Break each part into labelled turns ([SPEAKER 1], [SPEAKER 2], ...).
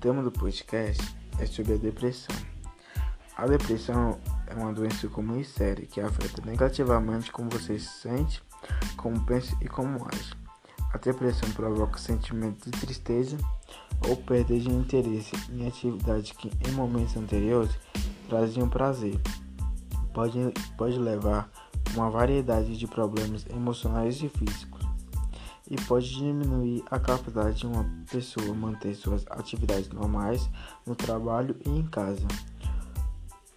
[SPEAKER 1] tema do podcast é sobre a depressão. A depressão é uma doença comum e séria que afeta negativamente como você se sente, como pensa e como age. A depressão provoca sentimento de tristeza ou perda de interesse em atividades que em momentos anteriores traziam prazer. Pode, pode levar a uma variedade de problemas emocionais e físicos e pode diminuir a capacidade de uma pessoa manter suas atividades normais no trabalho e em casa.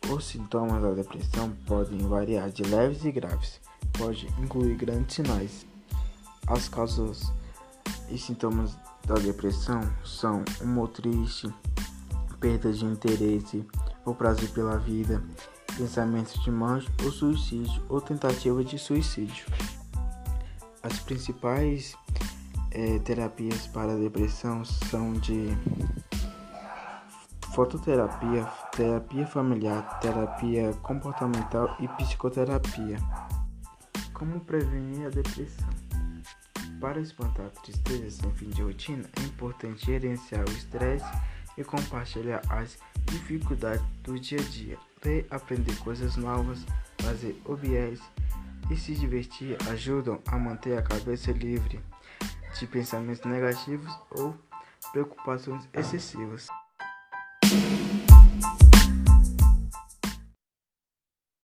[SPEAKER 1] Os sintomas da depressão podem variar de leves e graves, pode incluir grandes sinais. As causas e sintomas da depressão são humor triste, perda de interesse ou prazer pela vida, pensamentos de morte ou suicídio ou tentativa de suicídio. As principais é, terapias para depressão são de fototerapia, terapia familiar, terapia comportamental e psicoterapia. Como prevenir a depressão? Para espantar a tristeza sem fim de rotina, é importante gerenciar o estresse e compartilhar as dificuldades do dia a dia. Ler, aprender coisas novas, fazer hobbies e se divertir ajudam a manter a cabeça livre de pensamentos negativos ou preocupações excessivas.